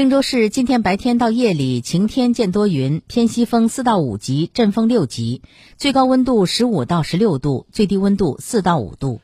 郑州市今天白天到夜里晴天见多云，偏西风四到五级，阵风六级，最高温度十五到十六度，最低温度四到五度。